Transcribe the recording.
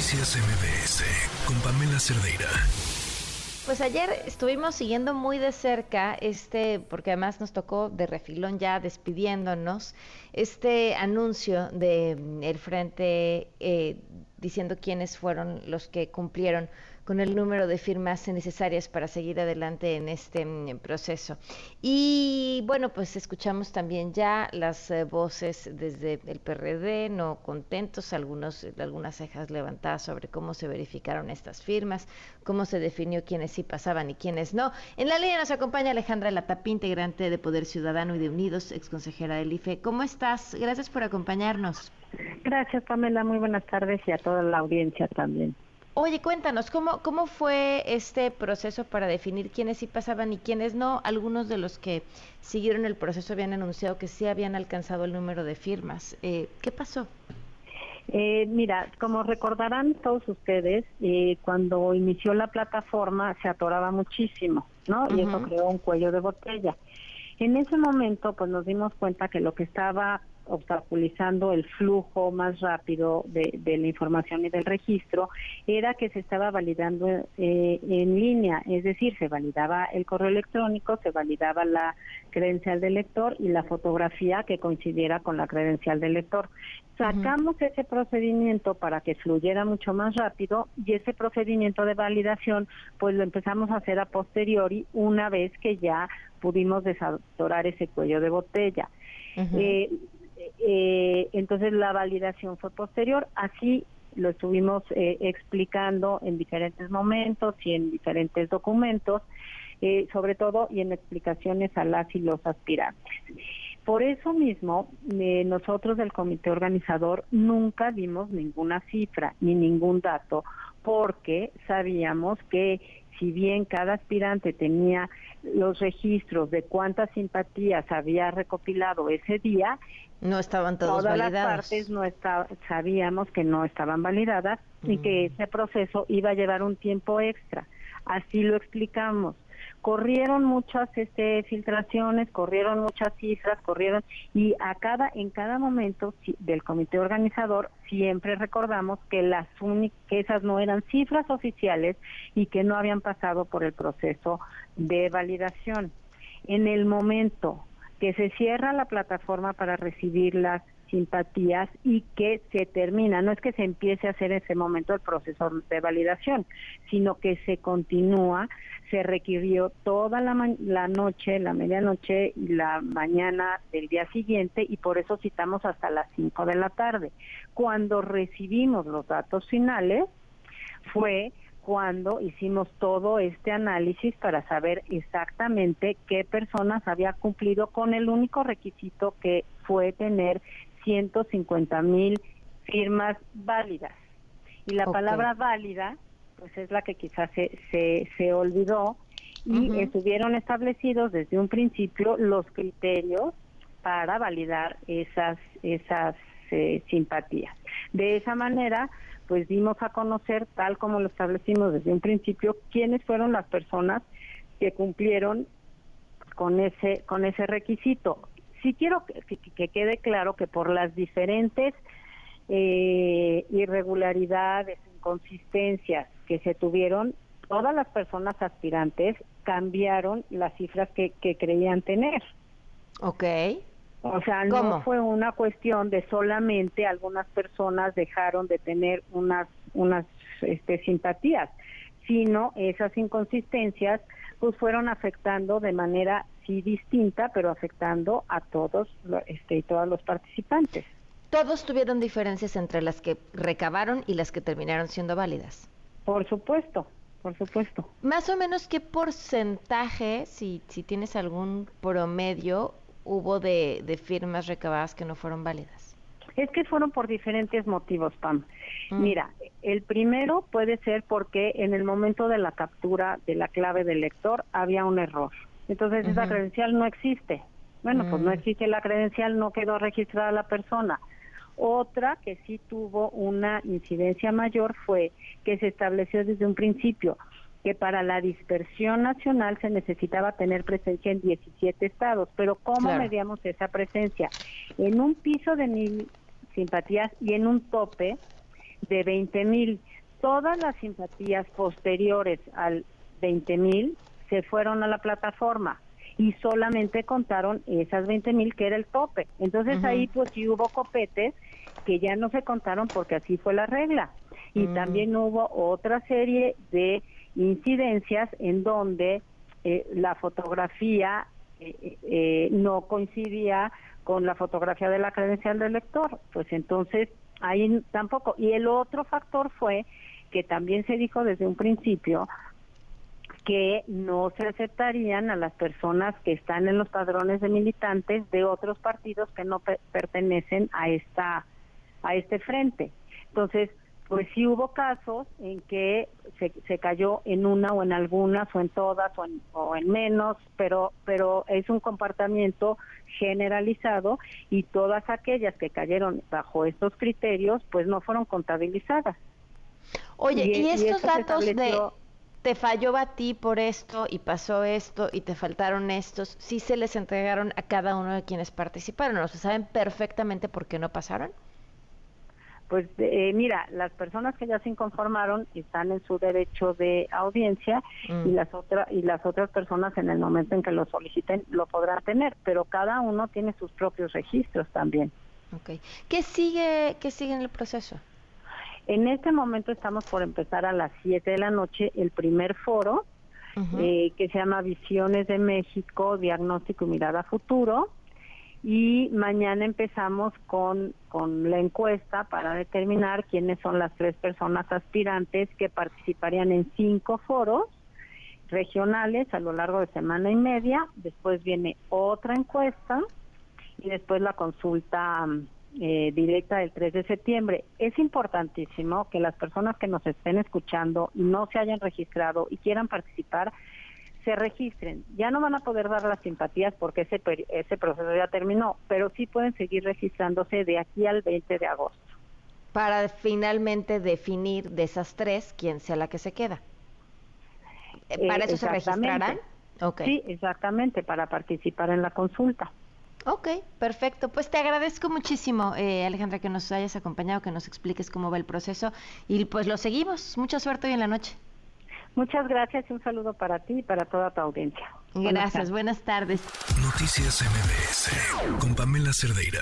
Noticias MBS con Pamela Cerdeira. Pues ayer estuvimos siguiendo muy de cerca este, porque además nos tocó de refilón ya despidiéndonos, este anuncio de mm, el frente eh, diciendo quiénes fueron los que cumplieron con el número de firmas necesarias para seguir adelante en este mm, proceso. Y bueno, pues escuchamos también ya las eh, voces desde el PRD, no contentos, algunos, algunas cejas levantadas sobre cómo se verificaron estas firmas, cómo se definió quiénes sí pasaban y quiénes no. En la línea nos acompaña Alejandra Latapí, integrante de Poder Ciudadano y de Unidos, exconsejera del IFE. ¿Cómo estás? Gracias por acompañarnos. Gracias, Pamela. Muy buenas tardes y a toda la audiencia también. Oye, cuéntanos, ¿cómo, ¿cómo fue este proceso para definir quiénes sí pasaban y quiénes no? Algunos de los que siguieron el proceso habían anunciado que sí habían alcanzado el número de firmas. Eh, ¿Qué pasó? Eh, mira, como recordarán todos ustedes, eh, cuando inició la plataforma se atoraba muchísimo, ¿no? Y eso creó un cuello de botella. En ese momento, pues nos dimos cuenta que lo que estaba obstaculizando el flujo más rápido de, la información y del registro era que se estaba validando eh, en línea, es decir, se validaba el correo electrónico, se validaba la credencial del lector y la fotografía que coincidiera con la credencial del lector. Sacamos ese procedimiento para que fluyera mucho más rápido y ese procedimiento de validación pues lo empezamos a hacer a posteriori una vez que ya pudimos desatorar ese cuello de botella. Eh, entonces la validación fue posterior, así lo estuvimos eh, explicando en diferentes momentos y en diferentes documentos, eh, sobre todo y en explicaciones a las y los aspirantes. Por eso mismo, nosotros del comité organizador nunca dimos ninguna cifra ni ningún dato, porque sabíamos que si bien cada aspirante tenía los registros de cuántas simpatías había recopilado ese día, no estaban todos todas las partes no sabíamos que no estaban validadas y que ese proceso iba a llevar un tiempo extra. Así lo explicamos corrieron muchas este, filtraciones, corrieron muchas cifras, corrieron y a cada en cada momento del comité organizador siempre recordamos que las que esas no eran cifras oficiales y que no habían pasado por el proceso de validación. En el momento que se cierra la plataforma para recibir las simpatías y que se termina, no es que se empiece a hacer en ese momento el proceso de validación, sino que se continúa, se requirió toda la, la noche, la medianoche y la mañana del día siguiente y por eso citamos hasta las 5 de la tarde. Cuando recibimos los datos finales fue cuando hicimos todo este análisis para saber exactamente qué personas había cumplido con el único requisito que fue tener 150 mil firmas válidas. Y la palabra válida, pues es la que quizás se, se, se olvidó y estuvieron establecidos desde un principio los criterios para validar esas, esas eh, simpatías. De esa manera, pues dimos a conocer, tal como lo establecimos desde un principio, quiénes fueron las personas que cumplieron con ese, con ese requisito sí quiero que, quede claro que por las diferentes eh, irregularidades, inconsistencias que se tuvieron, todas las personas aspirantes cambiaron las cifras que, creían tener. Ok. O sea, no fue una cuestión de solamente algunas personas dejaron de tener unas unas este, simpatías, sino esas inconsistencias pues fueron afectando de manera sí distinta, pero afectando a todos este, y todos los participantes. ¿Todos tuvieron diferencias entre las que recabaron y las que terminaron siendo válidas? Por supuesto, por supuesto. Más o menos qué porcentaje, si, si tienes algún promedio, hubo de, de firmas recabadas que no fueron válidas? Es que fueron por diferentes motivos, Pam. Mm. Mira, el primero puede ser porque en el momento de la captura de la clave del lector había un error. Entonces esa credencial no existe. Bueno, pues no mm. existe la credencial, no quedó registrada la persona. Otra que sí tuvo una incidencia mayor fue que se estableció desde un principio que para la dispersión nacional se necesitaba tener presencia en 17 estados, pero ¿cómo medíamos esa presencia? En un piso de mil simpatías y en un tope de 20 mil. Todas las simpatías posteriores al 20 mil se fueron a la plataforma y solamente contaron esas 20 mil que era el tope. Entonces ahí pues sí hubo copetes que ya no se contaron porque así fue la regla. Y también hubo otra serie de incidencias en donde eh, la fotografía eh, eh, no coincidía con la fotografía de la credencial del lector. Pues entonces ahí tampoco. Y el otro factor fue que también se dijo desde un principio que no se aceptarían a las personas que están en los padrones de militantes de otros partidos que no pertenecen a esta a este frente. Entonces, pues sí hubo casos en que se, se cayó en una o en algunas o en todas o en, o en menos, pero pero es un comportamiento generalizado y todas aquellas que cayeron bajo estos criterios pues no fueron contabilizadas. Oye, ¿y, estos datos de te falló a ti por esto y pasó esto y te faltaron estos, sí se les entregaron a cada uno de quienes participaron, ¿o se saben perfectamente por qué no pasaron? Pues eh, mira, las personas que ya se inconformaron están en su derecho de audiencia y mm. las otras y las otras personas en el momento en que lo soliciten lo podrán tener, pero cada uno tiene sus propios registros también. Okay. ¿Qué sigue qué sigue en el proceso? En este momento estamos por empezar a las 7 de la noche el primer foro eh, que se llama Visiones de México, Diagnóstico y Mirada Futuro. Y mañana empezamos con, con la encuesta para determinar quiénes son las tres personas aspirantes que participarían en cinco foros regionales a lo largo de semana y media. Después viene otra encuesta y después la consulta eh, directa del 3 de septiembre. Es importantísimo que las personas que nos estén escuchando y no se hayan registrado y quieran participar, se registren. Ya no van a poder dar las simpatías porque ese, ese proceso ya terminó, pero sí pueden seguir registrándose de aquí al 20 de agosto. Para finalmente definir de esas tres quién sea la que se queda. Eh, ¿Para eso se registrarán? Sí, exactamente, para participar en la consulta. Ok, perfecto. Pues te agradezco muchísimo, eh, Alejandra, que nos hayas acompañado, que nos expliques cómo va el proceso y pues lo seguimos. Mucha suerte hoy en la noche. Muchas gracias y un saludo para ti y para toda tu audiencia. Gracias, buenas tardes. Noticias MBS con Pamela Cerdeira.